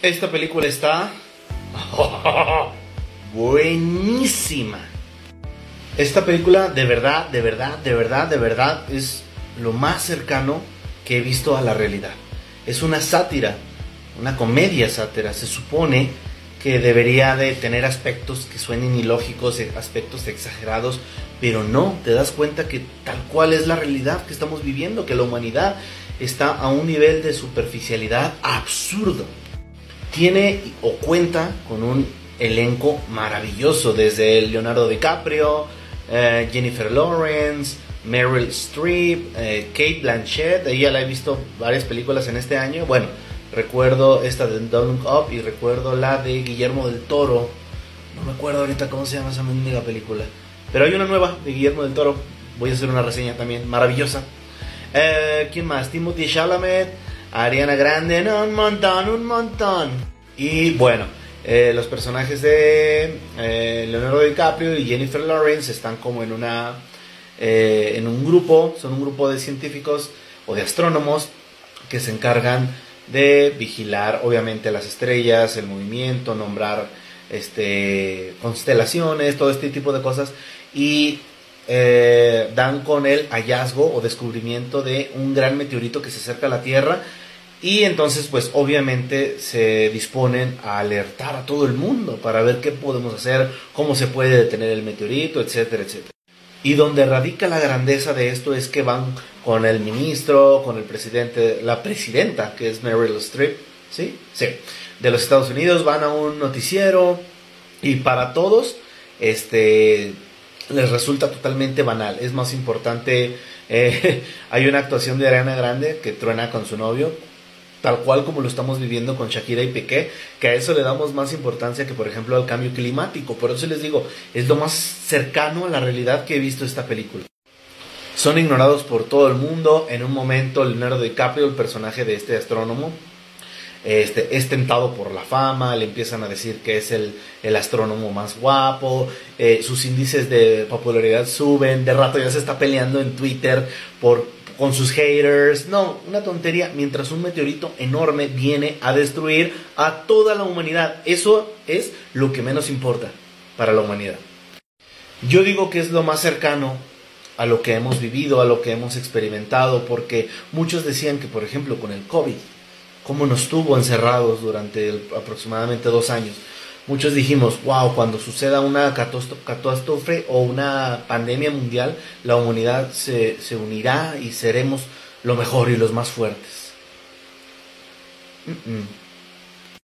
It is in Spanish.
Esta película está buenísima. Esta película de verdad, de verdad, de verdad, de verdad es lo más cercano que he visto a la realidad. Es una sátira, una comedia sátira. Se supone que debería de tener aspectos que suenen ilógicos, aspectos exagerados, pero no, te das cuenta que tal cual es la realidad que estamos viviendo, que la humanidad está a un nivel de superficialidad absurdo. Tiene o cuenta con un elenco maravilloso, desde Leonardo DiCaprio, eh, Jennifer Lawrence, Meryl Streep, eh, Kate Blanchett, ella la he visto varias películas en este año, bueno, recuerdo esta de Don't Look Up y recuerdo la de Guillermo del Toro, no me acuerdo ahorita cómo se llama esa mendiga película, pero hay una nueva de Guillermo del Toro, voy a hacer una reseña también, maravillosa. Eh, ¿Quién más? Timothy Chalamet, Ariana Grande, un montón, un montón. Y bueno, eh, los personajes de eh, Leonardo DiCaprio y Jennifer Lawrence están como en una eh, en un grupo, son un grupo de científicos o de astrónomos que se encargan de vigilar obviamente las estrellas, el movimiento, nombrar este constelaciones, todo este tipo de cosas y dan con el hallazgo o descubrimiento de un gran meteorito que se acerca a la Tierra y entonces, pues obviamente se disponen a alertar a todo el mundo para ver qué podemos hacer, cómo se puede detener el meteorito, etcétera, etcétera. Y donde radica la grandeza de esto es que van con el ministro, con el presidente, la presidenta, que es Meryl Streep, ¿sí? Sí, de los Estados Unidos, van a un noticiero y para todos, este, les resulta totalmente banal. Es más importante, eh, hay una actuación de Ariana Grande que truena con su novio, tal cual como lo estamos viviendo con Shakira y Piqué, que a eso le damos más importancia que por ejemplo al cambio climático. Por eso les digo, es lo más cercano a la realidad que he visto esta película. Son ignorados por todo el mundo. En un momento Leonardo DiCaprio, el personaje de este astrónomo, este, es tentado por la fama, le empiezan a decir que es el, el astrónomo más guapo, eh, sus índices de popularidad suben, de rato ya se está peleando en Twitter por con sus haters. No, una tontería. Mientras un meteorito enorme viene a destruir a toda la humanidad. Eso es lo que menos importa para la humanidad. Yo digo que es lo más cercano a lo que hemos vivido, a lo que hemos experimentado, porque muchos decían que, por ejemplo, con el COVID, cómo nos tuvo encerrados durante aproximadamente dos años muchos dijimos, wow, cuando suceda una catástrofe o una pandemia mundial, la humanidad se, unirá y seremos lo mejor y los más fuertes.